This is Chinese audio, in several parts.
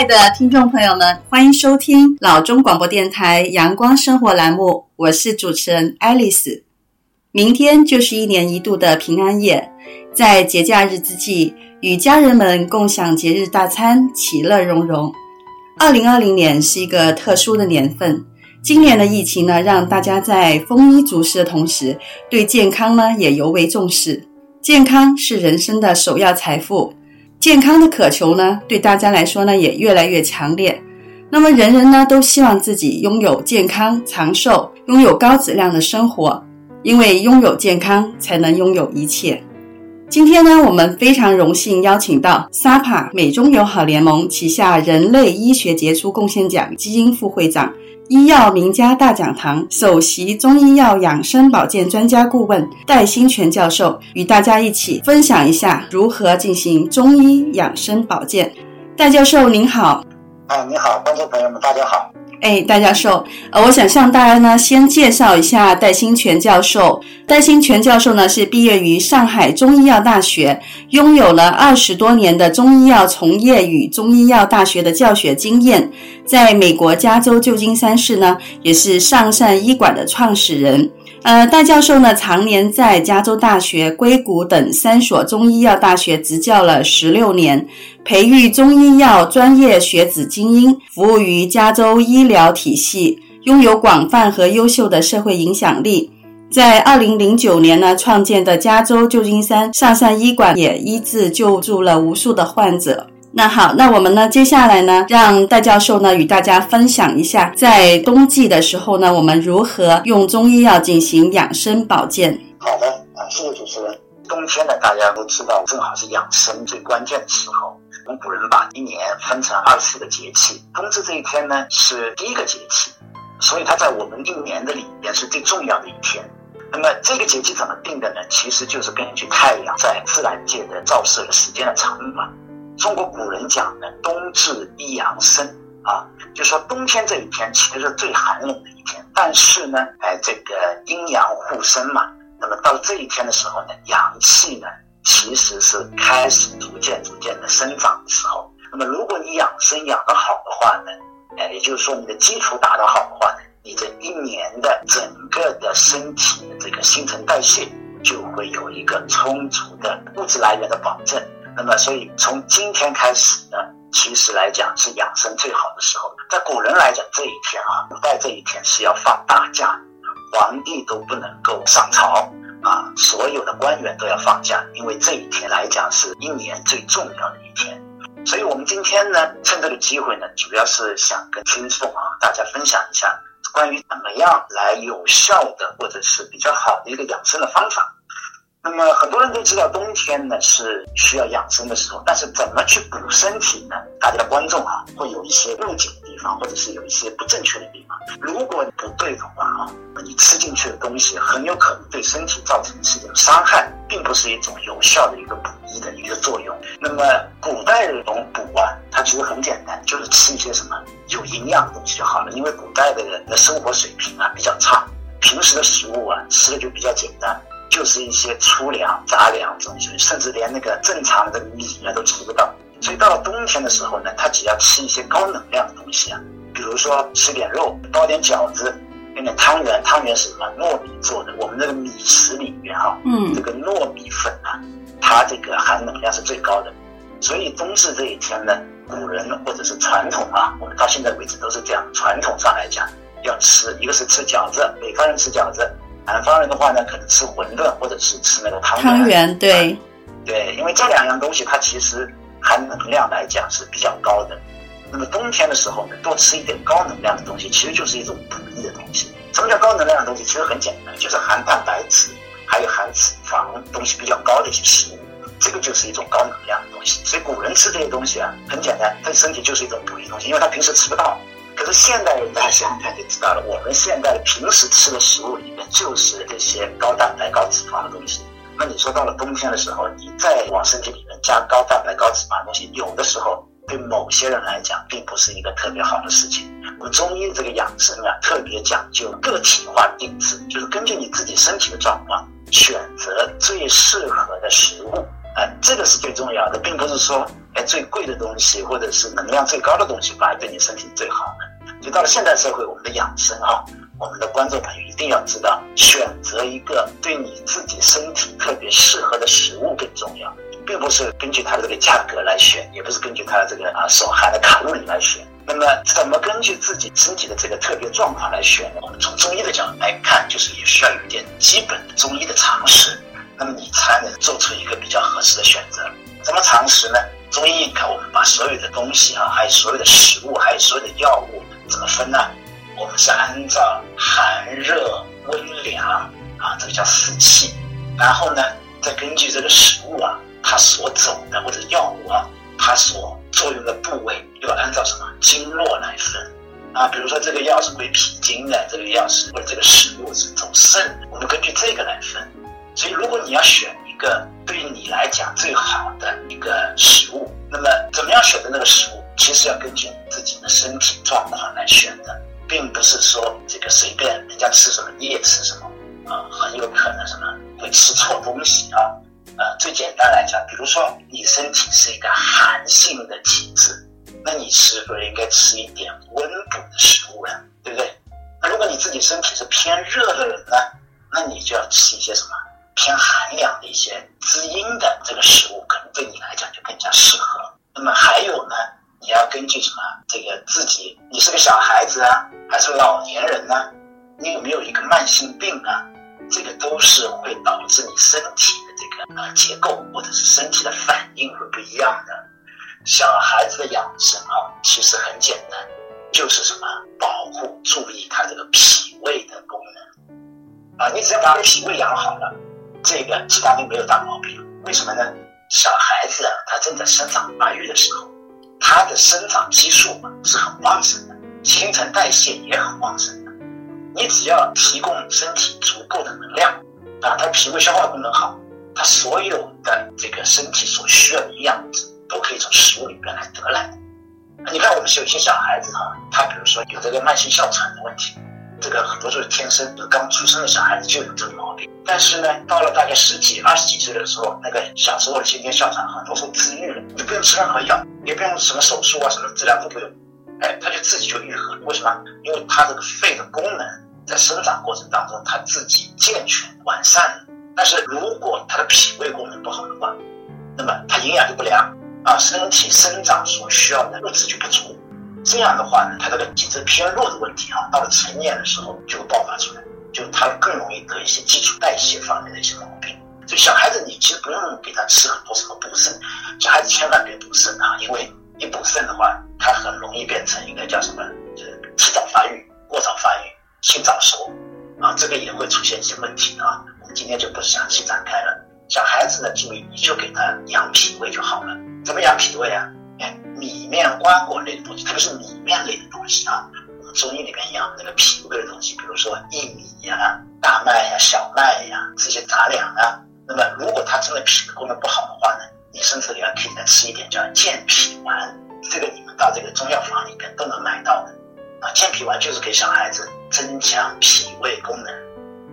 亲爱的听众朋友们，欢迎收听老中广播电台阳光生活栏目，我是主持人爱丽丝。明天就是一年一度的平安夜，在节假日之际，与家人们共享节日大餐，其乐融融。二零二零年是一个特殊的年份，今年的疫情呢，让大家在丰衣足食的同时，对健康呢也尤为重视。健康是人生的首要财富。健康的渴求呢，对大家来说呢，也越来越强烈。那么，人人呢都希望自己拥有健康长寿，拥有高质量的生活，因为拥有健康才能拥有一切。今天呢，我们非常荣幸邀请到 SAPA 美中友好联盟旗下人类医学杰出贡献奖基因副会长。医药名家大讲堂首席中医药养生保健专家顾问戴新全教授与大家一起分享一下如何进行中医养生保健。戴教授您好，哎，你好，观众朋友们，大家好。哎，戴教授，呃，我想向大家呢先介绍一下戴新全教授。戴新全教授呢是毕业于上海中医药大学，拥有了二十多年的中医药从业与中医药大学的教学经验。在美国加州旧金山市呢，也是上善医馆的创始人。呃，戴教授呢，常年在加州大学、硅谷等三所中医药大学执教了十六年，培育中医药专业学子精英，服务于加州医疗体系，拥有广泛和优秀的社会影响力。在二零零九年呢，创建的加州旧金山上善医馆也医治救助了无数的患者。那好，那我们呢，接下来呢，让戴教授呢与大家分享一下，在冬季的时候呢，我们如何用中医药进行养生保健。好的，啊，谢谢主持人。冬天呢，大家都知道，正好是养生最关键的时候。我们古人把一年分成二十四个节气，冬至这一天呢是第一个节气，所以它在我们一年的里面是最重要的一天。那么这个节气怎么定的呢？其实就是根据太阳在自然界的照射的时间的长短。中国古人讲的“冬至一阳生”，啊，就说冬天这一天其实是最寒冷的一天，但是呢，哎，这个阴阳互生嘛，那么到这一天的时候呢，阳气呢其实是开始逐渐逐渐的生长的时候。那么如果你养生养得好的话呢，哎，也就是说你的基础打得好的话呢，你这一年的整个的身体的这个新陈代谢就会有一个充足的物质来源的保证。那么，所以从今天开始呢，其实来讲是养生最好的时候。在古人来讲，这一天啊，古代这一天是要放大假，皇帝都不能够上朝啊，所有的官员都要放假，因为这一天来讲是一年最重要的一天。所以我们今天呢，趁这个机会呢，主要是想跟听众啊，大家分享一下关于怎么样来有效的或者是比较好的一个养生的方法。那么很多人都知道冬天呢是需要养生的时候，但是怎么去补身体呢？大家的观众啊会有一些误解的地方，或者是有一些不正确的地方。如果你不对的话啊，你吃进去的东西很有可能对身体造成是一种伤害，并不是一种有效的一个补益的一个作用。那么古代的这种补啊，它其实很简单，就是吃一些什么有营养的东西就好了。因为古代的人的生活水平啊比较差，平时的食物啊吃的就比较简单。就是一些粗粮、杂粮这种东西，甚至连那个正常的米呢都吃不到。所以到了冬天的时候呢，他只要吃一些高能量的东西啊，比如说吃点肉，包点饺子，有点汤圆。汤圆是什么？糯米做的。我们那个米食里面哈、啊，嗯，这个糯米粉啊，它这个含能量是最高的。所以冬至这一天呢，古人或者是传统啊，我们到现在为止都是这样。传统上来讲，要吃一个是吃饺子，北方人吃饺子。南方人的话呢，可能吃馄饨或者是吃那个汤圆。汤圆对，对，因为这两样东西它其实含能量来讲是比较高的。那么冬天的时候呢，多吃一点高能量的东西，其实就是一种补益的东西。什么叫高能量的东西？其实很简单，就是含蛋白质还有含脂肪东西比较高的一些食物，这个就是一种高能量的东西。所以古人吃这些东西啊，很简单，对身体就是一种补益东西，因为他平时吃不到。可是现代人大家想想看就知道了，我们现在平时吃的食物里面就是这些高蛋白、高脂肪的东西。那你说到了冬天的时候，你再往身体里面加高蛋白、高脂肪的东西，有的时候对某些人来讲，并不是一个特别好的事情。我们中医这个养生啊，特别讲究个体化定制，就是根据你自己身体的状况，选择最适合的食物。啊，这个是最重要的，并不是说哎最贵的东西，或者是能量最高的东西，反而对你身体最好？就到了现代社会，我们的养生哈，我们的观众朋友一定要知道，选择一个对你自己身体特别适合的食物更重要，并不是根据它的这个价格来选，也不是根据它的这个啊所含的卡路里来选。那么，怎么根据自己身体的这个特别状况来选呢？我们从中医的角度来看，就是也需要有一点基本的中医的常识，那么你才能做出一个比较合适的选择。怎么常识呢？中医你看，我们把所有的东西啊，还有所有的食物，还有所有的药物，怎么分呢？我们是按照寒热温凉啊，这个叫四气，然后呢，再根据这个食物啊，它所走的或者药物啊，它所作用的部位又按照什么经络来分啊？比如说这个药是归脾经的，这个药是或者这个食物是走肾，我们根据这个来分。所以如果你要选一个对你来讲最好的一个食物，那么怎么样选择那个食物，其实要根据自己的身体状况来选的，并不是说这个随便人家吃什么你也吃什么啊，很有可能什么会吃错东西啊。呃，最简单来讲，比如说你身体是一个寒性的体质，那你是不是应该吃一点温补的食物呢？对不对？那如果你自己身体是偏热的人呢，那你就要吃一些什么偏寒凉的一些滋阴的这个食物，可能对你来讲就更加适合。那么还有呢，你要根据什么？这个自己，你是个小孩子啊，还是老年人呢？你有没有一个慢性病啊？这个都是会导致你身体的这个呃结构或者是身体的反应会不一样的。小孩子的养生啊，其实很简单，就是什么保护、注意他这个脾胃的功能啊。你只要把脾胃养好了，这个其他病没有大毛病。为什么呢？小孩子啊，他正在生长发育的时候，它的生长激素是很旺盛的，新陈代谢也很旺盛的。你只要提供身体足够的能量，啊，它脾胃消化功能好，它所有的这个身体所需要的营养物质都可以从食物里边来得来。你看我们有些小孩子哈，他比如说有这个慢性哮喘的问题，这个很多都是天生，刚出生的小孩子就有这个毛病。但是呢，到了大概十几、二十几岁的时候，那个小时候的先天哮喘很多时候治愈了，你不用吃任何药，也不用什么手术啊，什么治疗都不用。哎，他就自己就愈合了。为什么？因为他这个肺的功能在生长过程当中，他自己健全完善了。但是如果他的脾胃功能不好的话，那么他营养就不良啊，身体生长所需要的物质就不足。这样的话呢，他这个体质偏弱的问题啊，到了成年的时候就会爆发出来，就他更容易得一些基础代谢方面的一些毛病。所以小孩子你其实不用给他吃很多什么补肾，小孩子千万别补肾啊，因为你补肾的话。他很容易变成一个叫什么，就是提早发育、过早发育、性早熟，啊，这个也会出现一些问题啊。我们今天就不详细展开了。小孩子呢，就你就给他养脾胃就好了。怎么养脾胃啊？米面瓜果类的东西，特别是米面类的东西啊。我们中医里面养那个脾胃的东西，比如说薏米呀、大麦呀、小麦呀、这些杂粮啊。那么如果他真的脾胃功能不好的话呢，你甚至也可以再吃一点叫健脾丸。这个你们到这个中药房里边都能买到的啊，健脾丸就是给小孩子增强脾胃功能，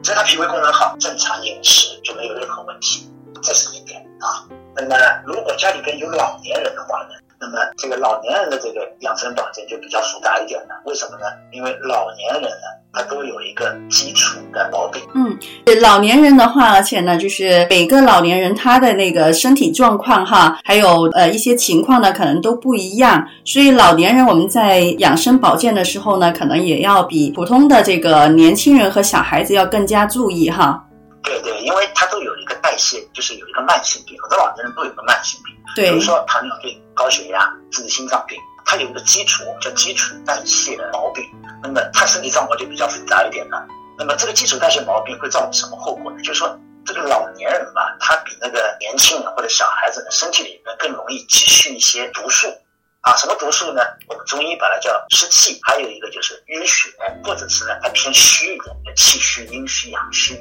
只要他脾胃功能好，正常饮食就没有任何问题，这是一点啊。那么如果家里边有老年人的话呢，那么这个老年人的这个养生保健就比较复杂一点了，为什么呢？因为老年人呢，他都有一个基础的毛病。嗯，老年人的话，而且呢，就是每个老年人他的那个身体状况哈，还有呃一些情况呢，可能都不一样。所以老年人我们在养生保健的时候呢，可能也要比普通的这个年轻人和小孩子要更加注意哈。对对，因为他都有一个代谢，就是有一个慢性病，很多老年人都有个慢性病，对，比如说糖尿病、高血压、甚至心脏病，它有一个基础叫基础代谢的毛病，那么他身体状况就比较复杂一点了。那么这个基础代谢毛病会造成什么后果呢？就是说这个老年人吧，他比那个年轻人或者小孩子呢，身体里面更容易积蓄一些毒素啊。什么毒素呢？我们中医把它叫湿气，还有一个就是淤血，或者是呢，它偏虚一点，气虚、阴虚、阳虚。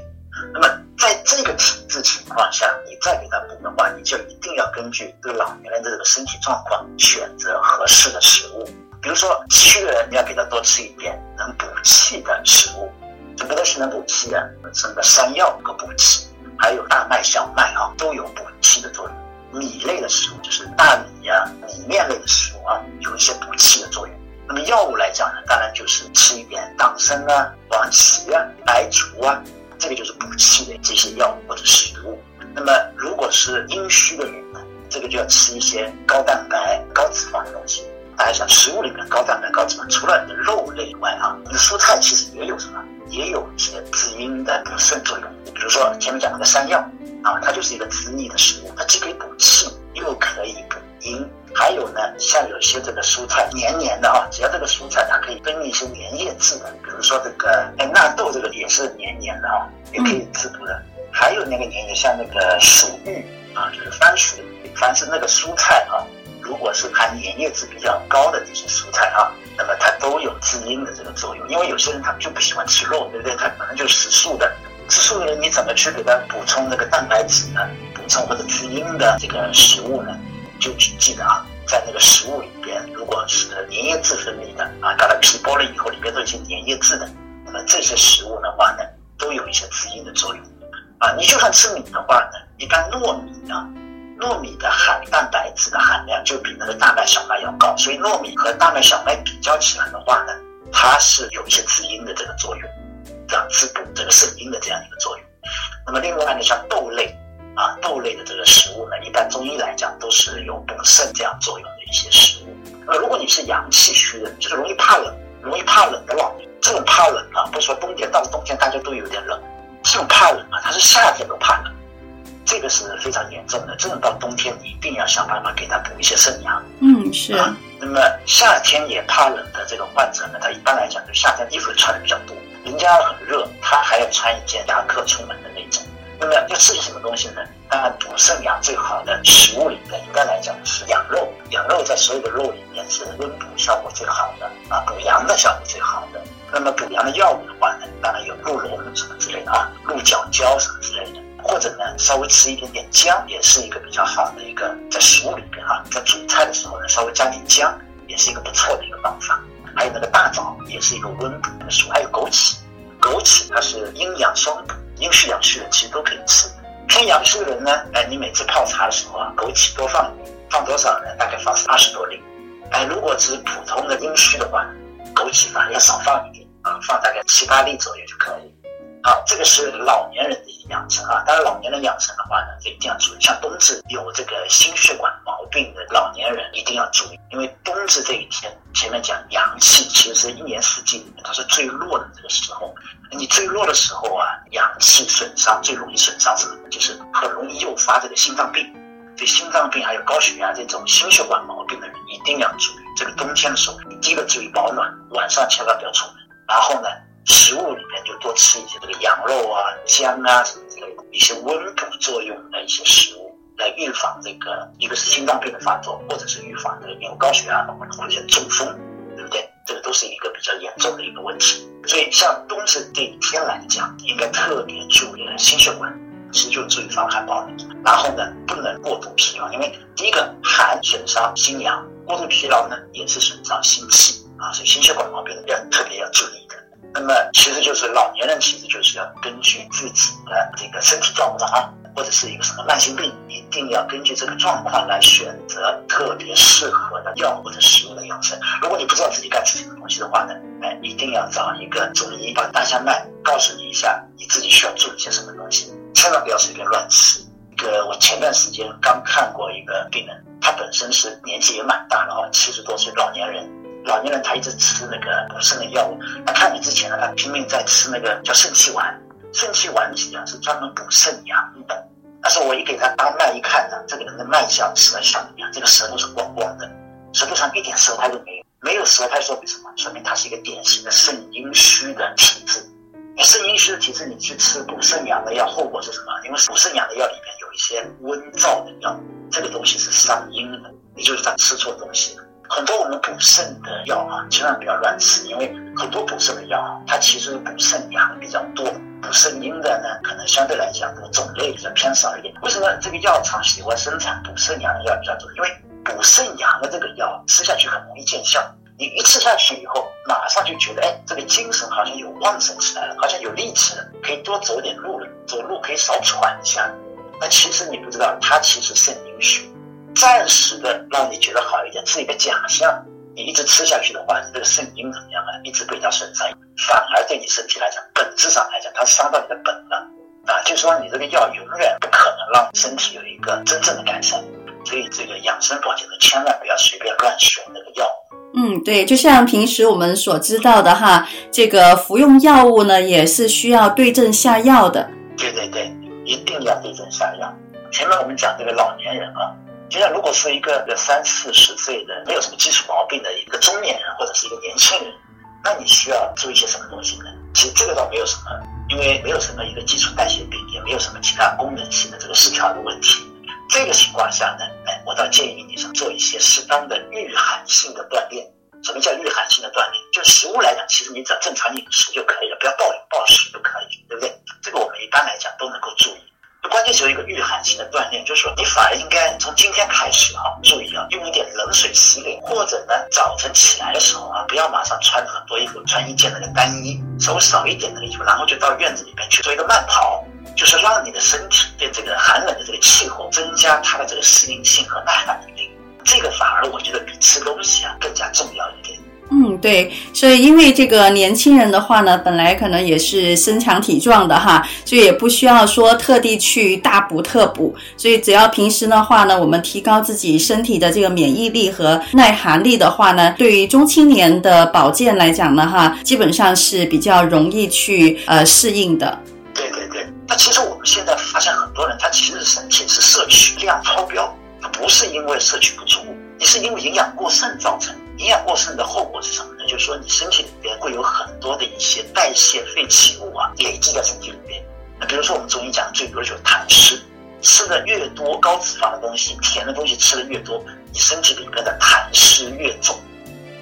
那么在这个体质情况下，再给他补的话，你就一定要根据对老年人的这个身体状况选择合适的食物。比如说气虚的人，你要给他多吃一点能补气的食物。什么东西能补气啊？什么山药能够补气，还有大麦、小麦啊，都有补气的作用。米类的食物就是大米呀、啊、面类的食物啊，有一些补气的作用。那么药物来讲呢，当然就是吃一点党参啊、黄芪啊、白术啊，这个就是补气的这些药物或者食物。那么如果是阴虚的人呢，这个就要吃一些高蛋白、高脂肪的东西。大家想，食物里面高蛋白、高脂肪，除了你的肉类以外啊，你的蔬菜其实也有什么？也有一些滋阴的补肾作用。比如说前面讲那个山药啊，它就是一个滋腻的食物，它既可以补气，又可以补阴。还有呢，像有些这个蔬菜黏黏的啊，只要这个蔬菜它可以分泌一些粘液质的，比如说这个哎纳豆，这个也是黏黏的啊，也可以滋补的。还有那个粘液，像那个薯芋啊，就是番薯，凡是那个蔬菜啊。如果是含粘液质比较高的这些蔬菜啊，那么它都有滋阴的这个作用。因为有些人他就不喜欢吃肉，对不对？他可能就吃素的，吃素的人你怎么去给他补充那个蛋白质呢？补充或者滋阴的这个食物呢？就记得啊，在那个食物里边，如果是粘液质分泌的啊，把它皮剥了以后里边都有些粘液质的，那么这些食物的话呢，都有一些滋阴的作用。啊，你就算吃米的话呢，一般糯米呢。糯米的含蛋白质的含量就比那个大麦、小麦要高，所以糯米和大麦、小麦比较起来的话呢，它是有一些滋阴的这个作用，这样滋补这个肾阴的这样一个作用。那么另外呢，像豆类啊，豆类的这个食物呢，一般中医来讲都是有补肾这样作用的一些食物。那如果你是阳气虚的，就是容易怕冷、容易怕冷的老年，这种怕冷啊，不说冬天到了冬天大家都有点冷，这种怕冷啊，它是夏天都怕冷。这个是非常严重的，这种到冬天你一定要想办法给他补一些肾阳。嗯，是啊。那么夏天也怕冷的这个患者呢，他一般来讲就夏天衣服穿的比较多，人家很热，他还要穿一件夹克出门的那种。那么要吃些什么东西呢？当然补肾阳最好的食物里面，应该来讲是羊肉。羊肉在所有的肉里面是温补效果最好的啊，补阳的效果最好的。那么补阳的药物的话呢，当然有鹿茸什么之类的啊，鹿角胶什么之类的。或者呢，稍微吃一点点姜，也是一个比较好的一个在食物里边哈，在煮菜的时候呢，稍微加点姜，也是一个不错的一个方法。还有那个大枣，也是一个温补的食物。还有枸杞，枸杞它是阴阳双补，阴虚阳虚的其实都可以吃。偏阳虚的人呢，哎，你每次泡茶的时候啊，枸杞多放一点，放多少呢？大概放二十多粒。哎，如果只是普通的阴虚的话，枸杞反而要少放一点啊，放大概七八粒左右就可以。好，这个是老年人的养生啊。当然，老年人养生的话呢，就一定要注意。像冬至有这个心血管毛病的老年人，一定要注意，因为冬至这一天，前面讲阳气其实是一年四季里面它是最弱的这个时候。你最弱的时候啊，阳气损伤最容易损伤什么？就是很容易诱发这个心脏病。对心脏病还有高血压这种心血管毛病的人，一定要注意。这个冬天的时候，你第一个注意保暖，晚上千万不要出门。然后呢，食物里面就多吃一些这个羊肉啊、姜啊什么之类的一些温补作用的一些食物，来预防这个一个是心脏病的发作，或者是预防这个有高血压的或者一些中风，对不对？这个都是一个比较严重的一个问题。所以像冬至这一天来讲，应该特别注意心血管，其实就注意防寒保暖。然后呢，不能过度疲劳，因为第一个寒损伤心阳，过度疲劳呢也是损伤心气啊，所以心血管毛病要特别要注意的。那么其实就是老年人，其实就是要根据自己的这个身体状况啊，或者是一个什么慢性病，一定要根据这个状况来选择特别适合的药或者食物的养生。如果你不知道自己该吃什么东西的话呢，哎，一定要找一个中医把大下脉告诉你一下，你自己需要注意些什么东西，千万不要随便乱吃。一个我前段时间刚看过一个病人，他本身是年纪也蛮大的啊，七十多岁老年人。老年人他一直吃那个补肾的药物，那看你之前呢，他拼命在吃那个叫肾气丸，肾气丸实际上是专门补肾阳的。但是我一给他当脉一看呢，这个人的脉象实在像一样，这个舌头是光光的，舌头上一点舌苔都没有，没有舌苔说明什么？说明他是一个典型的肾阴虚的体质。你肾阴虚的体质，你去吃补肾阳的药，后果是什么？因为补肾阳的药里面一些温燥的药，这个东西是伤阴的，也就是他吃错东西了。很多我们补肾的药啊，千万不要乱吃，因为很多补肾的药，它其实补肾阳比较多，补肾阴的呢，可能相对来讲这个种类比较偏少一点。为什么这个药厂喜欢生产补肾阳的药比较多？因为补肾阳的这个药吃下去很容易见效，你一吃下去以后，马上就觉得，哎，这个精神好像有旺盛起来了，好像有力气了，可以多走点路了，走路可以少喘一下。那其实你不知道，它其实肾阴虚。暂时的让你觉得好一点，是一个假象。你一直吃下去的话，你这个肾阴怎么样啊？一直被它损伤，反而对你身体来讲，本质上来讲，它伤到你的本了啊。就是说，你这个药永远不可能让身体有一个真正的改善。所以，这个养生保健的，千万不要随便乱选那个药。嗯，对，就像平时我们所知道的哈，这个服用药物呢，也是需要对症下药的。对对对，一定要对症下药。前面我们讲这个老年人啊。就像如果是一个三四十岁的没有什么基础毛病的一个中年人或者是一个年轻人，那你需要注意些什么东西呢？其实这个倒没有什么，因为没有什么一个基础代谢病，也没有什么其他功能性的这个失调的问题。这个情况下呢，哎，我倒建议你是做一些适当的御寒性的锻炼。什么叫御寒性的锻炼？就食物来讲，其实你只要正常饮食就可以了，不要暴饮暴食就可以，对不对？这个我们一般来讲都能够注意。关键是有一个御寒性的锻炼，就是说你反而应该从今天开始哈，注意啊，用一点冷水洗脸，或者呢，早晨起来的时候啊，不要马上穿很多衣服，穿一件那个单衣，手少一点的衣服，然后就到院子里面去做一个慢跑，就是让你的身体对这个寒冷的这个气候增加它的这个适应性和耐寒能力，这个反而我觉得比吃东西啊更加重要一点。嗯，对，所以因为这个年轻人的话呢，本来可能也是身强体壮的哈，所以也不需要说特地去大补特补，所以只要平时的话呢，我们提高自己身体的这个免疫力和耐寒力的话呢，对于中青年的保健来讲呢，哈，基本上是比较容易去呃适应的。对对对，那其实我们现在发现很多人他其实身体是摄取量超标，他不是因为摄取不足，你是因为营养过剩造成。营养过剩的后果是什么呢？就是说你身体里边会有很多的一些代谢废弃物啊，累积在身体里边。那比如说我们中医讲最多的就是痰湿，吃的越多高脂肪的东西、甜的东西吃的越多，你身体里边的痰湿越重。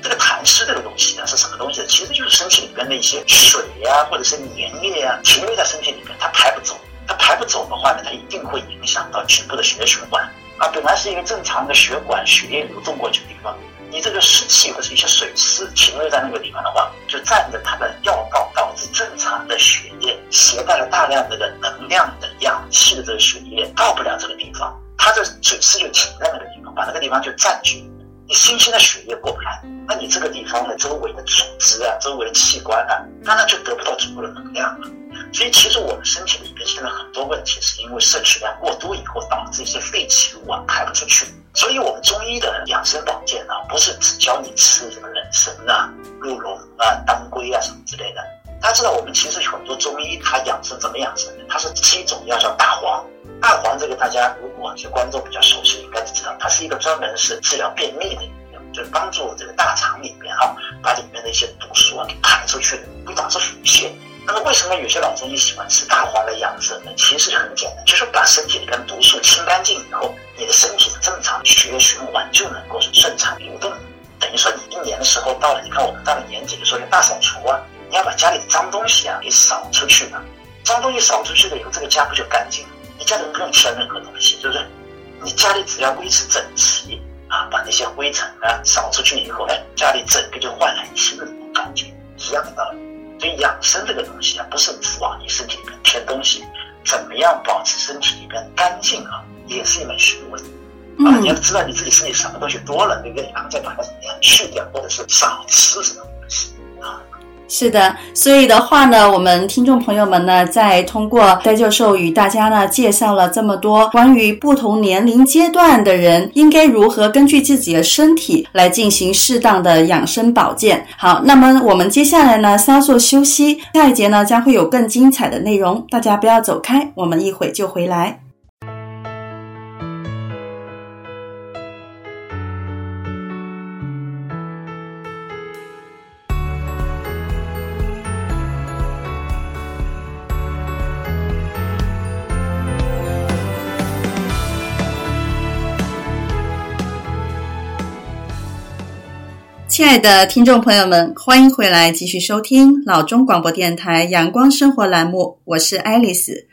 这个痰湿这个东西呢是什么东西呢？其实就是身体里边的一些水呀、或者是粘液啊，停留在身体里面，它排不走。它排不走的话呢，它一定会影响到局部的血液循环啊。本来是一个正常的血管，血液流动过去的地方。你这个湿气或者一些水湿停留在那个地方的话，就占着它的要道，导致正常的血液携带了大量这个能量的氧气的这个血液到不了这个地方，它的水湿就停在那个地方，把那个地方就占据，你新鲜的血液过不来，那你这个地方的周围的组织啊，周围的器官啊，那它就得不到足够的能量了。所以其实我们身体里面现在很多问题是因为摄取量过多以后，导致一些废弃物啊排不出去。所以，我们中医的养生保健呢，不是只教你吃什么人参啊、鹿茸啊、当归啊什么之类的。大家知道，我们其实很多中医它养生怎么养生呢？它是吃一种药叫大黄。大黄这个大家如果这观众比较熟悉，应该知道，它是一个专门是治疗便秘的药，就是帮助这个大肠里面哈，把里面的一些毒素啊给排出去，不导致腹泻。那么，为什么有些老中医喜欢吃大黄来养生呢？其实很简单，就是把身体里边毒素清干净以后，你的身体的正常血液循环就能够顺畅流动。等于说，你一年的时候到了，你看我们到了年底的时候要大扫除啊，你要把家里脏东西啊给扫出去了。脏东西扫出去了以后，这个家不就干净了？你家里不用添任何东西，是不是？你家里只要维持整齐啊，把那些灰尘啊扫出去以后，哎，家里整个就焕然一新的那种感觉，一样的道理。所以养生这个东西啊，不是只往你身体里面添东西，怎么样保持身体里面干净啊，也是一门学问。嗯、啊，你要知道你自己身体什么东西多了，对不对？然后再把它怎么样去掉，或者是少吃什么东西啊。是的，所以的话呢，我们听众朋友们呢，在通过戴教授与大家呢介绍了这么多关于不同年龄阶段的人应该如何根据自己的身体来进行适当的养生保健。好，那么我们接下来呢稍作休息，下一节呢将会有更精彩的内容，大家不要走开，我们一会就回来。亲爱的听众朋友们，欢迎回来继续收听老中广播电台阳光生活栏目，我是爱丽丝。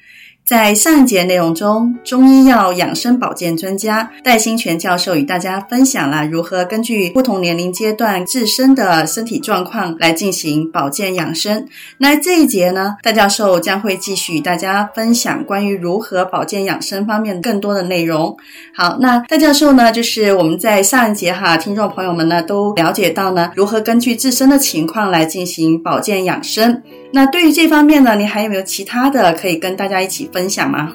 在上一节内容中，中医药养生保健专家戴新全教授与大家分享了如何根据不同年龄阶段自身的身体状况来进行保健养生。那这一节呢，戴教授将会继续与大家分享关于如何保健养生方面更多的内容。好，那戴教授呢，就是我们在上一节哈，听众朋友们呢都了解到呢，如何根据自身的情况来进行保健养生。那对于这方面呢，你还有没有其他的可以跟大家一起分分享吗？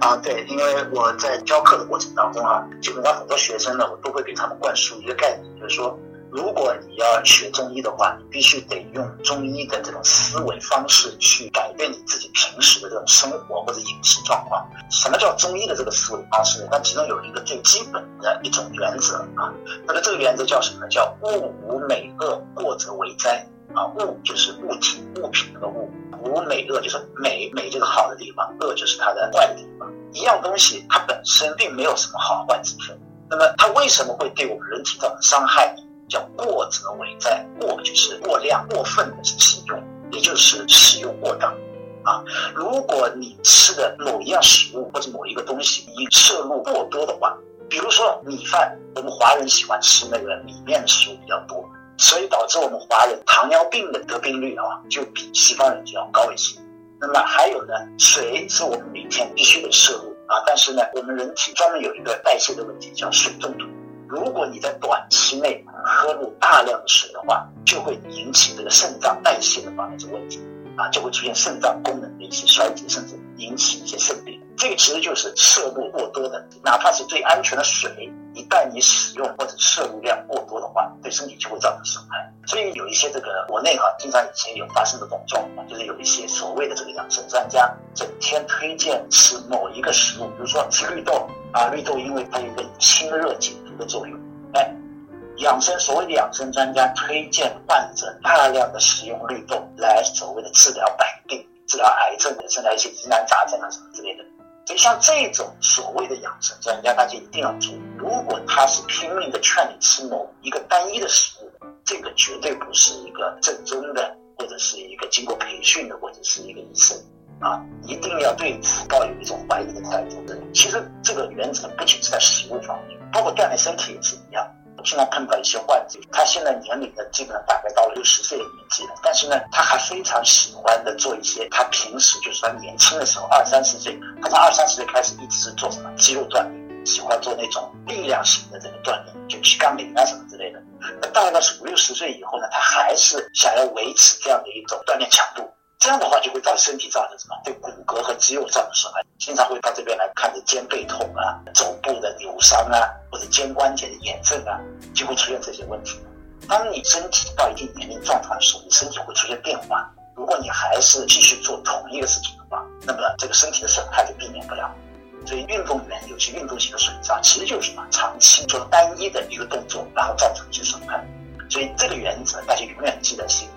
啊，对，因为我在教课的过程当中啊，基本上很多学生呢，我都会给他们灌输一个概念，就是说，如果你要学中医的话，你必须得用中医的这种思维方式去改变你自己平时的这种生活或者饮食状况。什么叫中医的这个思维方式？那其中有一个最基本的一种原则啊，那么这个原则叫什么呢？叫物无美恶，过则为灾。啊，物就是物体、物品那个物，无美恶就是美，美就是好的地方，恶就是它的坏的地方。一样东西它本身并没有什么好坏之分，那么它为什么会对我们人体造成伤害？叫过则为灾，过就是过量、过分的使用，也就是使用过当。啊，如果你吃的某一样食物或者某一个东西，你摄入过多的话，比如说米饭，我们华人喜欢吃那个米面的食物比较多。所以导致我们华人糖尿病的得病率啊，就比西方人就要高一些。那么还有呢，水是我们每天必须得摄入啊，但是呢，我们人体专门有一个代谢的问题，叫水中毒。如果你在短期内喝入大量的水的话，就会引起这个肾脏代谢的方面的问题啊，就会出现肾脏功能的一些衰竭，甚至引起一些肾病。这个其实就是摄入过多的，哪怕是最安全的水。一旦你使用或者摄入量过多的话，对身体就会造成损害。所以有一些这个国内哈，经常以前有发生的这种，就是有一些所谓的这个养生专家，整天推荐吃某一个食物，比如说吃绿豆啊，绿豆因为它有一个清热解毒的作用。哎，养生所谓的养生专家推荐患者大量的食用绿豆来所谓的治疗百病、治疗癌症，甚至一些疑难杂症啊什么之类的。所以像这种所谓的养生专家，大家一定要注意。如果他是拼命的劝你吃某一个单一的食物，这个绝对不是一个正宗的，或者是一个经过培训的，或者是一个医生啊，一定要对此抱有一种怀疑的态度。其实这个原则不仅是在食物方面，包括锻炼身体也是一样。我经常碰到一些患者，他现在年龄呢基本上大概到了六十岁的年纪了，但是呢，他还非常喜欢的做一些他平时就是他年轻的时候二三十岁，他从二三十岁开始一直是做什么肌肉锻炼。喜欢做那种力量型的这个锻炼，就举杠铃啊什么之类的。那大概到是五六十岁以后呢，他还是想要维持这样的一种锻炼强度。这样的话就会对身体造成什么？对骨骼和肌肉造成损害。经常会到这边来看着肩背痛啊、肘部的扭伤啊，或者肩关节的炎症啊，就会出现这些问题。当你身体到一定年龄状态的时候，你身体会出现变化。如果你还是继续做同一个事情的话，那么这个身体的损害就避免不了。所以运动员尤其运动型的损伤，其实就是什么？长期做单一的一个动作，然后造成一些损害。所以这个原则大家永远记在心里。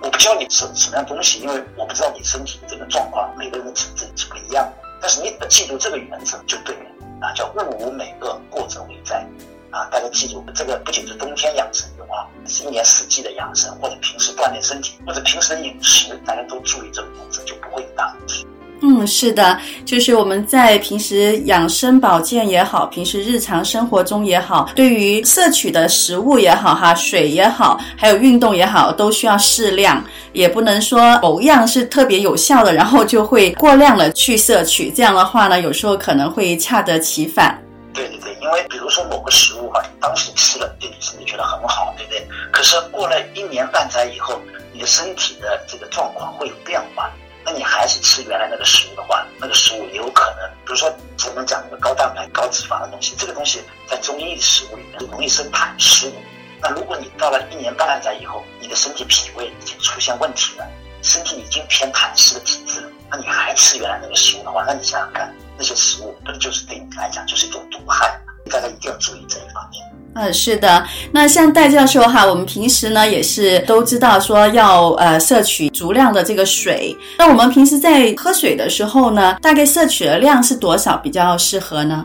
我不教你吃什么样东西，因为我不知道你身体的这个状况，每个人的体质是不一样的。但是你记住这个原则就对了啊，叫物无美恶，过则为灾啊。大家记住，这个不仅是冬天养生用啊，是一年四季的养生，或者平时锻炼身体，或者平时的饮食，大家都注意这个原则，就不会有大问题。嗯，是的，就是我们在平时养生保健也好，平时日常生活中也好，对于摄取的食物也好，哈，水也好，还有运动也好，都需要适量，也不能说某样是特别有效的，然后就会过量的去摄取，这样的话呢，有时候可能会恰得其反。对对对，因为比如说某个食物哈，你当时吃了，对你身体觉得很好，对不对？可是过了一年半载以后，你的身体的这个状况会有变化。那你还是吃原来那个食物的话，那个食物也有可能，比如说前面讲那个高蛋白、高脂肪的东西，这个东西在中医的食物里面容易生痰湿。那如果你到了一年半载以后，你的身体脾胃已经出现问题了，身体已经偏痰湿的体质，那你还吃原来那个食物的话，那你想想看，那些食物不就是对你来讲就是一种毒害？大家一定要注意这一方面。嗯，是的。那像戴教授哈，我们平时呢也是都知道说要呃摄取足量的这个水。那我们平时在喝水的时候呢，大概摄取的量是多少比较适合呢？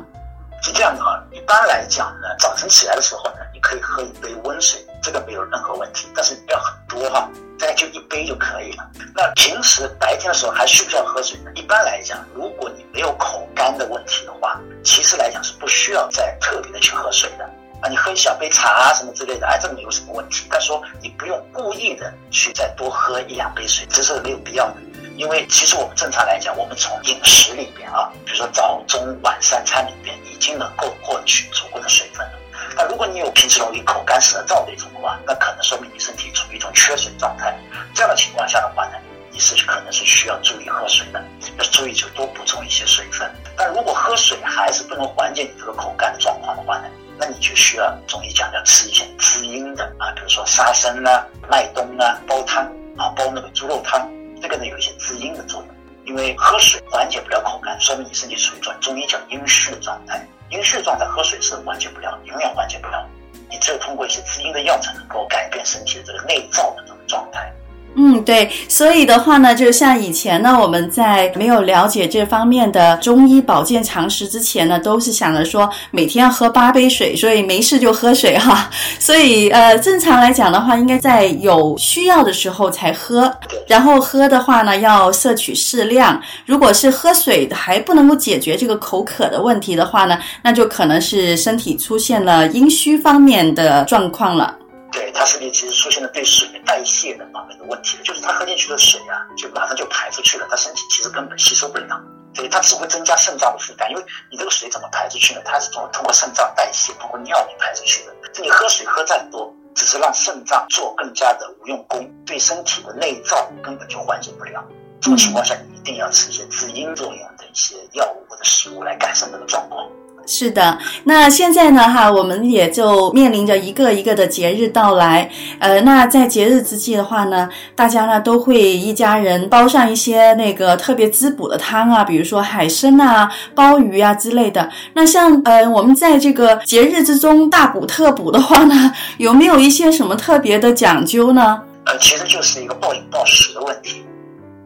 是这样的哈，一般来讲呢，早晨起来的时候呢，你可以喝一杯温水，这个没有任何问题。但是不要很多哈，大概就一杯就可以了。那平时白天的时候还需不需要喝水呢？一般来讲，如果你没有口干的问题的话，其实来讲是不需要再特别的去喝水的。啊，你喝一小杯茶啊什么之类的，哎，这个没有什么问题。但说你不用故意的去再多喝一两杯水，这是没有必要的。因为其实我们正常来讲，我们从饮食里边啊，比如说早中晚三餐里边，已经能够获取足够的水分了。那如果你有平时容易口干舌燥的一种的话，那可能说明你身体处于一种缺水状态。这样的情况下的话呢，你是可能是需要注意喝水的，要注意就多补充一些水分。但如果喝水还是不能缓解你这个口干的状况的话呢，那你就需要中医讲要吃一些滋阴的啊，比如说沙参啊、麦冬啊，煲汤啊，煲那个猪肉汤，这个呢有一些滋阴的作用。因为喝水缓解不了口干，说明你身体处于一种中医叫阴虚的状态。阴虚的状态喝水是缓解不了，永远缓解不了。你只有通过一些滋阴的药才能够改变身体的这个内燥的这个状态。嗯，对，所以的话呢，就像以前呢，我们在没有了解这方面的中医保健常识之前呢，都是想着说每天要喝八杯水，所以没事就喝水哈。所以呃，正常来讲的话，应该在有需要的时候才喝，然后喝的话呢，要摄取适量。如果是喝水还不能够解决这个口渴的问题的话呢，那就可能是身体出现了阴虚方面的状况了。对，他身体其实出现了对水代谢的方面的问题，就是他喝进去的水啊，就马上就排出去了，他身体其实根本吸收不了，所以他只会增加肾脏的负担，因为你这个水怎么排出去呢？它是通通过肾脏代谢，通过尿液排出去的。你喝水喝再多，只是让肾脏做更加的无用功，对身体的内脏根本就缓解不了。这种情况下，你一定要吃一些滋阴作用的一些药物或者食物来改善这个状况。是的，那现在呢，哈，我们也就面临着一个一个的节日到来，呃，那在节日之际的话呢，大家呢都会一家人煲上一些那个特别滋补的汤啊，比如说海参啊、鲍鱼啊之类的。那像呃，我们在这个节日之中大补特补的话呢，有没有一些什么特别的讲究呢？呃，其实就是一个暴饮暴食的问题。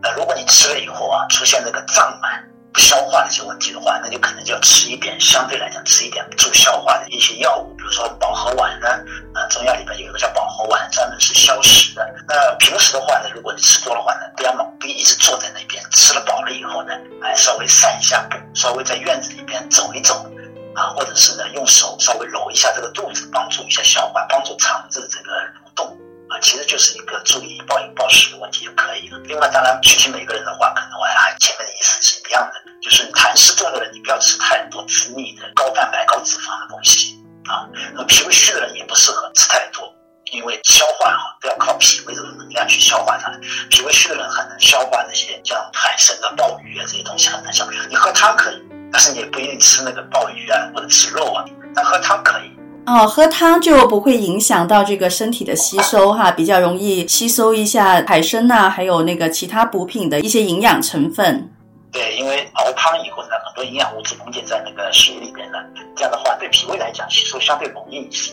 呃，如果你吃了以后啊，出现这个胀满。消化的一些问题的话，那就可能就要吃一点，相对来讲吃一点助消化的一些药物，比如说保和丸呢，啊，中药里边有一个叫保和丸，专门是消食的。那平时的话呢，如果你吃多的话呢，不要猛，不一直坐在那边，吃了饱了以后呢，哎，稍微散一下步，稍微在院子里边走一走，啊，或者是呢，用手稍微揉一下这个肚子，帮助一下消化，帮助肠子这个蠕动，啊，其实就是一个注意暴饮暴食的问题就可以了。另外，当然具体每个人的话，可能我还前面的意思是一样的。就是痰湿重的人，你不要吃太多滋腻的高蛋白、高脂肪的东西啊。那脾胃虚的人也不适合吃太多，因为消化哈都要靠脾胃这个能量去消化它。脾胃虚的人很难消化那些像海参啊、鲍鱼啊这些东西很难消化。你喝汤可以，但是你也不一定吃那个鲍鱼啊或者吃肉啊。但喝汤可以哦，喝汤就不会影响到这个身体的吸收哈，比较容易吸收一下海参呐、还有那个其他补品的一些营养成分。对，因为熬汤以后呢，很多营养物质溶解在那个水里边了，这样的话对脾胃来讲吸收相对容易一些。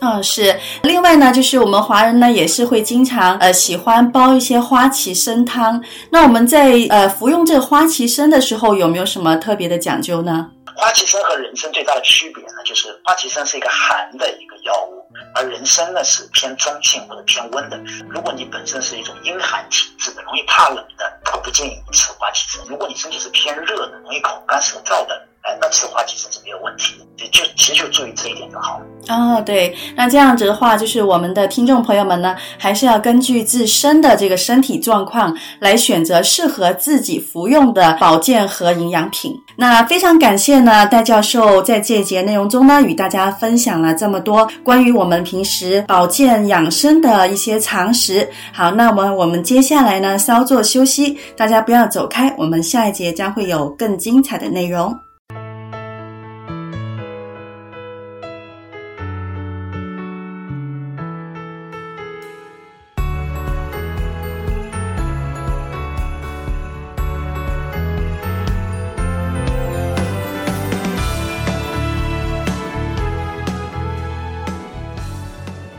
嗯，是。另外呢，就是我们华人呢也是会经常呃喜欢煲一些花旗参汤。那我们在呃服用这个花旗参的时候，有没有什么特别的讲究呢？花旗参和人参最大的区别呢，就是花旗参是一个寒的一个药物，而人参呢是偏中性或者偏温的。如果你本身是一种阴寒体质的，容易怕冷的，我不建议你吃花旗参。如果你身体是偏热的，容易口干舌燥的。哎那吃花其实是没有问题的，就其实就注意这一点就好了。哦，对，那这样子的话，就是我们的听众朋友们呢，还是要根据自身的这个身体状况来选择适合自己服用的保健和营养品。那非常感谢呢，戴教授在这一节内容中呢，与大家分享了这么多关于我们平时保健养生的一些常识。好，那么我们接下来呢，稍作休息，大家不要走开，我们下一节将会有更精彩的内容。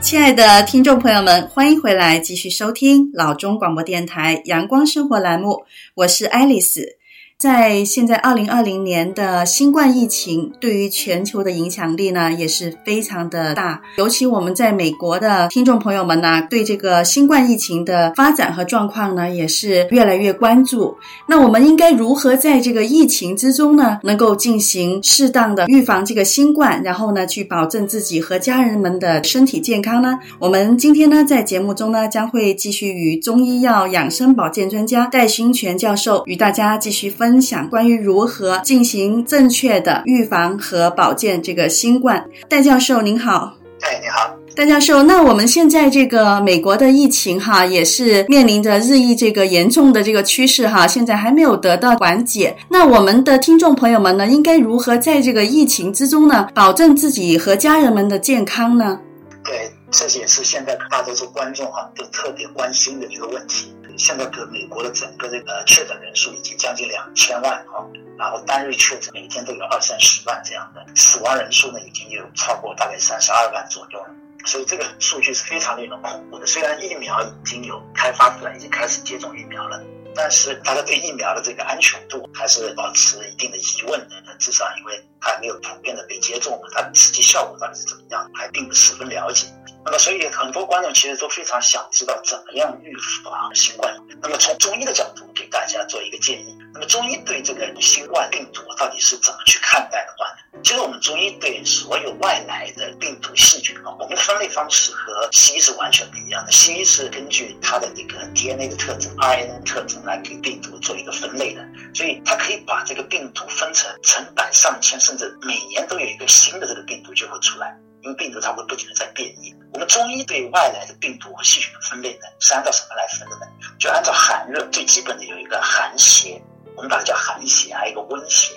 亲爱的听众朋友们，欢迎回来继续收听老中广播电台阳光生活栏目，我是爱丽丝。在现在二零二零年的新冠疫情对于全球的影响力呢，也是非常的大。尤其我们在美国的听众朋友们呢，对这个新冠疫情的发展和状况呢，也是越来越关注。那我们应该如何在这个疫情之中呢，能够进行适当的预防这个新冠，然后呢，去保证自己和家人们的身体健康呢？我们今天呢，在节目中呢，将会继续与中医药养生保健专家戴勋全教授与大家继续分。分享关于如何进行正确的预防和保健这个新冠。戴教授您好。哎，你好，戴教授。那我们现在这个美国的疫情哈，也是面临着日益这个严重的这个趋势哈，现在还没有得到缓解。那我们的听众朋友们呢，应该如何在这个疫情之中呢，保证自己和家人们的健康呢？对，这也是现在大多数观众哈都特别关心的一个问题。现在个美国的整个这个确诊人数已经将近两千万啊，然后单日确诊每天都有二三十万这样的，死亡人数呢已经有超过大概三十二万左右了，所以这个数据是非常令人恐怖的。虽然疫苗已经有开发出来，已经开始接种疫苗了，但是大家对疫苗的这个安全度还是保持一定的疑问的。至少因为它没有普遍的被接种，它实际效果到底是怎么样，还并不十分了解。那么，所以很多观众其实都非常想知道怎么样预防新冠。那么，从中医的角度给大家做一个建议。那么，中医对这个新冠病毒到底是怎么去看待的话呢？其实我们中医对所有外来的病毒细菌啊，我们的分类方式和西医是完全不一样的。西医是根据它的这个 DNA 的特征、RNA 的特征来给病毒做一个分类的，所以它可以把这个病毒分成成百上千，甚至每年都有一个新的这个病毒就会出来。因为病毒它会不停的在变异，我们中医对外来的病毒和细菌的分类呢，是按照什么来分的呢？就按照寒热，最基本的有一个寒邪，我们把它叫寒邪，还有一个温邪。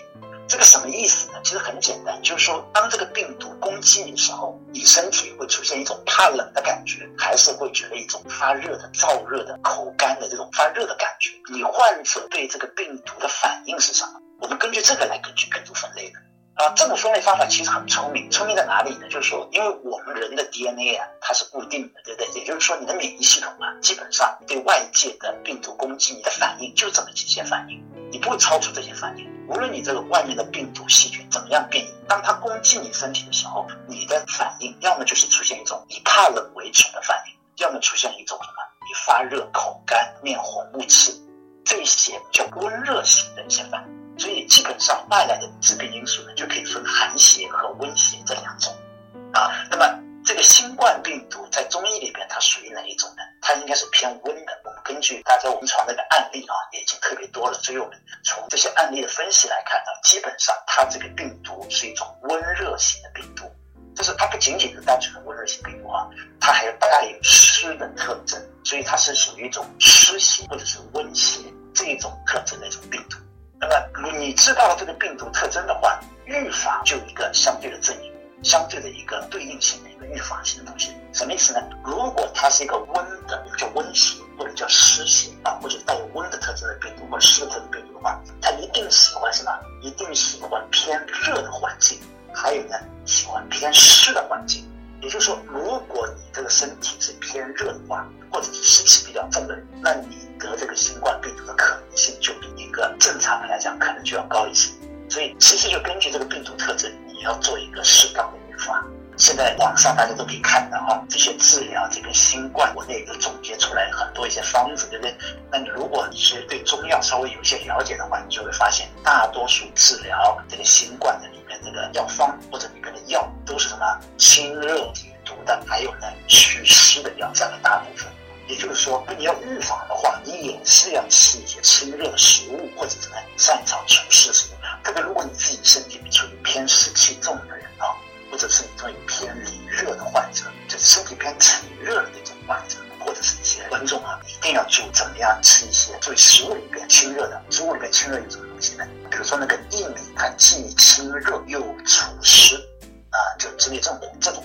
这个什么意思呢？其实很简单，就是说当这个病毒攻击你的时候，你身体会出现一种怕冷的感觉，还是会觉得一种发热的、燥热的、口干的这种发热的感觉？你患者对这个病毒的反应是什么？我们根据这个来根据病毒分类的。啊，这种分类方法其实很聪明，聪明在哪里呢？就是说，因为我们人的 DNA 啊，它是固定的，对不对？也就是说，你的免疫系统啊，基本上对外界的病毒攻击，你的反应就这么几些反应，你不会超出这些反应。无论你这个外面的病毒细菌怎么样变异，当它攻击你身体的时候，你的反应要么就是出现一种以怕冷为主的反应，要么出现一种什么？你发热、口干、面红目赤，这些叫温热型的一些反应。所以基本上外来的致病因素呢，就可以分寒邪和温邪这两种，啊，那么这个新冠病毒在中医里边它属于哪一种呢？它应该是偏温的。我们根据大家临床那个案例啊，也已经特别多了，所以我们从这些案例的分析来看呢，基本上它这个病毒是一种温热型的病毒，就是它不仅仅是单纯的温热型病毒啊，它还有带有湿的特征，所以它是属于一种湿邪或者是温邪这一种特征的一种病毒。那么你知道了这个病毒特征的话，预防就一个相对的阵营，相对的一个对应性的一个预防性的东西。什么意思呢？如果它是一个温的，叫温邪或者叫湿邪啊，或者带有温的特征的病毒或者湿的特征病毒的话，它一定喜欢什么？一定喜欢偏热的环境，还有呢，喜欢偏湿的环境。也就是说，如果你这个身体是偏热的话，或者是湿气比较重的人，那你得这个新冠病毒的可能性就比一个正常人来讲可能就要高一些。所以，其实就根据这个病毒特征，你要做一个适当的预防。现在网上大家都可以看到哈，这些治疗这个新冠，国内都总结出来很多一些方子，对不对？那你如果你是对中药稍微有一些了解的话，你就会发现，大多数治疗这个新冠的里面这个药方或者里面的药都是什么清热解毒的，还有呢祛湿的药占了大部分。也就是说，你要预防的话，你也是要吃一些清热的食物，或者是呢擅长除湿什么。特别如果你自己身体处于偏湿气重的人啊，或者是你这种偏里热的患者，就是身体偏体热的那种患者，或者是一些观众啊，一定要注意怎么样吃一些注意食物里边清热的。食物里边清热有什么东西呢？比如说那个薏米，它既清热又除湿啊，就针对这种这种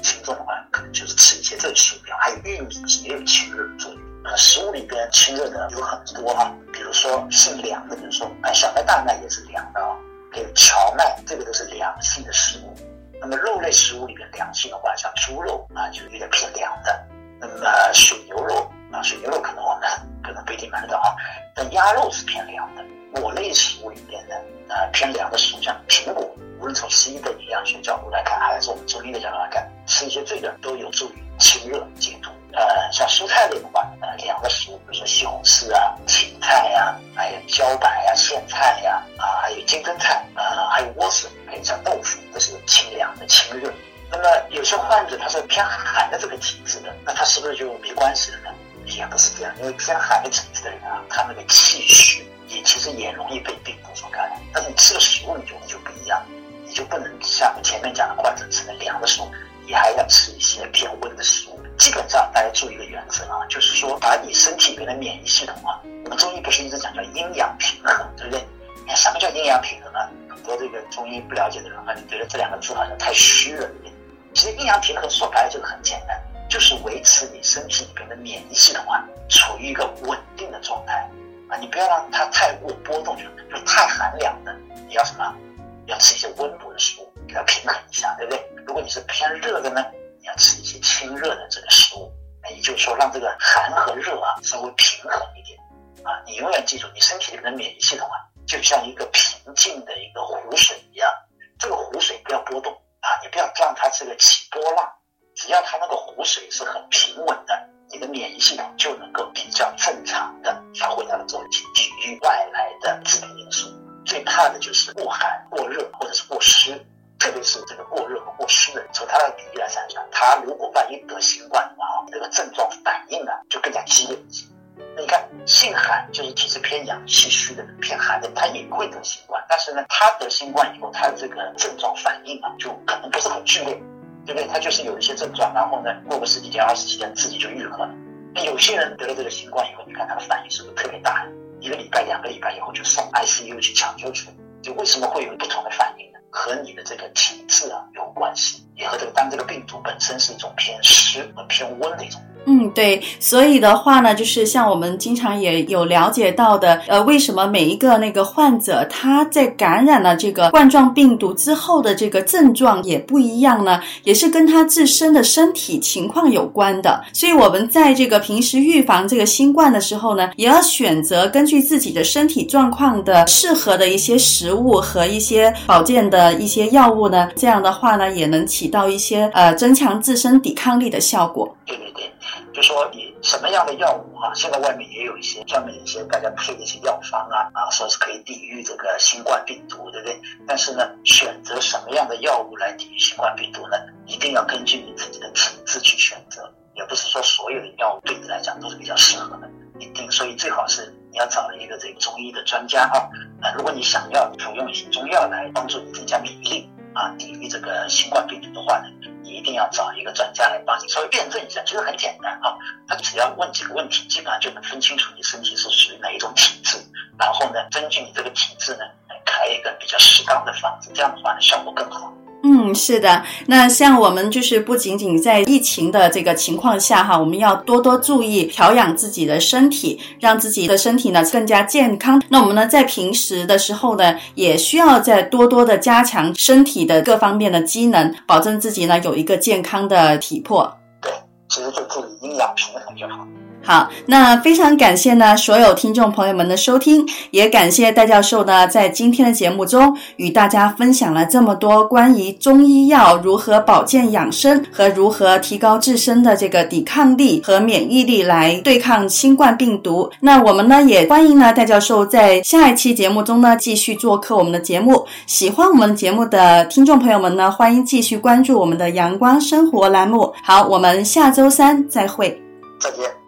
有很多啊，比如说性凉的，比如说啊，小麦、大麦也是凉的啊。还有荞麦，这个都是凉性的食物。那么肉类食物里面凉性的话，像猪肉啊，就有点偏凉的。那么水牛肉啊，水牛肉可能我们 可能不一定买得到啊。但鸭肉是偏凉的，果类食物里面的呃偏凉的食物，像苹果，无论从西医的营养学角度来看，还是我们中医的角度来看，吃一些这个都有助于清热解毒。呃，像蔬菜类的话，凉的食物，比如说西红柿啊、芹菜呀、还有茭白呀、啊、苋菜呀，啊，还有金针菜，啊，还有莴笋，还有像豆腐，都是清凉的、清热。那么有些患者他是偏寒的这个体质的，那他是不是就没关系了呢？也不是这样，因为偏寒的体质的人啊，他那个气虚也其实也容易被病毒所感染。但是你吃的食物你就就不一样，你就不能像前面讲的患者吃的凉的食物，你还要吃一些偏温的食物。基本上大家注意一个原则啊，就是说把你身体里面的免疫系统啊，我们中医不是一直讲叫阴阳平衡，对不对？你看什么叫阴阳平衡呢？很多这个中医不了解的人啊，你觉得这两个字好像太虚了，对不对？其实阴阳平衡说白了就是很简单，就是维持你身体里面的免疫系统啊，处于一个稳定的状态啊，你不要让它太过波动，就就太寒凉的，你要什么？要吃一些温补的食物，给它平衡一下，对不对？如果你是偏热的呢？要吃一些清热的这个食物，也就是说，让这个寒和热啊稍微平衡一点啊。你永远记住，你身体里面的免疫系统啊，就像一个平静的一个湖水一样，这个湖水不要波动啊，你不要让它这个起波浪，只要它那个湖水是很平稳的，你的免疫系统就能够比较正常的发挥它的作用，去抵御外来的致病因素。最怕的就是过寒、过热或者是过湿。特别是这个过热和过湿的人，从他的比例来算算，他如果万一得新冠的话，这个症状反应呢就更加激烈一些。那你看，性寒就是体质偏阳、气虚的人，偏寒的，他也会得新冠，但是呢，他得新冠以后，他的这个症状反应啊，就可能不是很剧烈，对不对？他就是有一些症状，然后呢，过个十几天、二十几天，自己就愈合了。那有些人得了这个新冠以后，你看他的反应是不是特别大？一个礼拜、两个礼拜以后就送 ICU 去抢救去了。就为什么会有不同的反应？和你的这个体质啊有关系，也和这个当这个病毒本身是一种偏湿和偏温的一种。嗯，对，所以的话呢，就是像我们经常也有了解到的，呃，为什么每一个那个患者他在感染了这个冠状病毒之后的这个症状也不一样呢？也是跟他自身的身体情况有关的。所以，我们在这个平时预防这个新冠的时候呢，也要选择根据自己的身体状况的适合的一些食物和一些保健的一些药物呢，这样的话呢，也能起到一些呃增强自身抵抗力的效果。就说你什么样的药物哈、啊，现在外面也有一些专门一些大家配的一些药方啊啊，说是可以抵御这个新冠病毒，对不对？但是呢，选择什么样的药物来抵御新冠病毒呢？一定要根据你自己的体质去选择，也不是说所有的药物对你来讲都是比较适合的，一定。所以最好是你要找一个这个中医的专家啊，啊，如果你想要服用一些中药来帮助你增加免疫力。啊，抵御这个新冠病毒的话呢，一定要找一个专家来帮你稍微辩证一下，其实很简单啊，他只要问几个问题，基本上就能分清楚你身体是属于哪一种体质，然后呢，根据你这个体质呢，来开一个比较适当的方子，这样的话呢，效果更好。嗯，是的。那像我们就是不仅仅在疫情的这个情况下哈，我们要多多注意调养自己的身体，让自己的身体呢更加健康。那我们呢在平时的时候呢，也需要再多多的加强身体的各方面的机能，保证自己呢有一个健康的体魄。对，其实就注意阴阳平衡就好。好，那非常感谢呢所有听众朋友们的收听，也感谢戴教授呢在今天的节目中与大家分享了这么多关于中医药如何保健养生和如何提高自身的这个抵抗力和免疫力来对抗新冠病毒。那我们呢也欢迎呢戴教授在下一期节目中呢继续做客我们的节目。喜欢我们节目的听众朋友们呢，欢迎继续关注我们的阳光生活栏目。好，我们下周三再会，再见。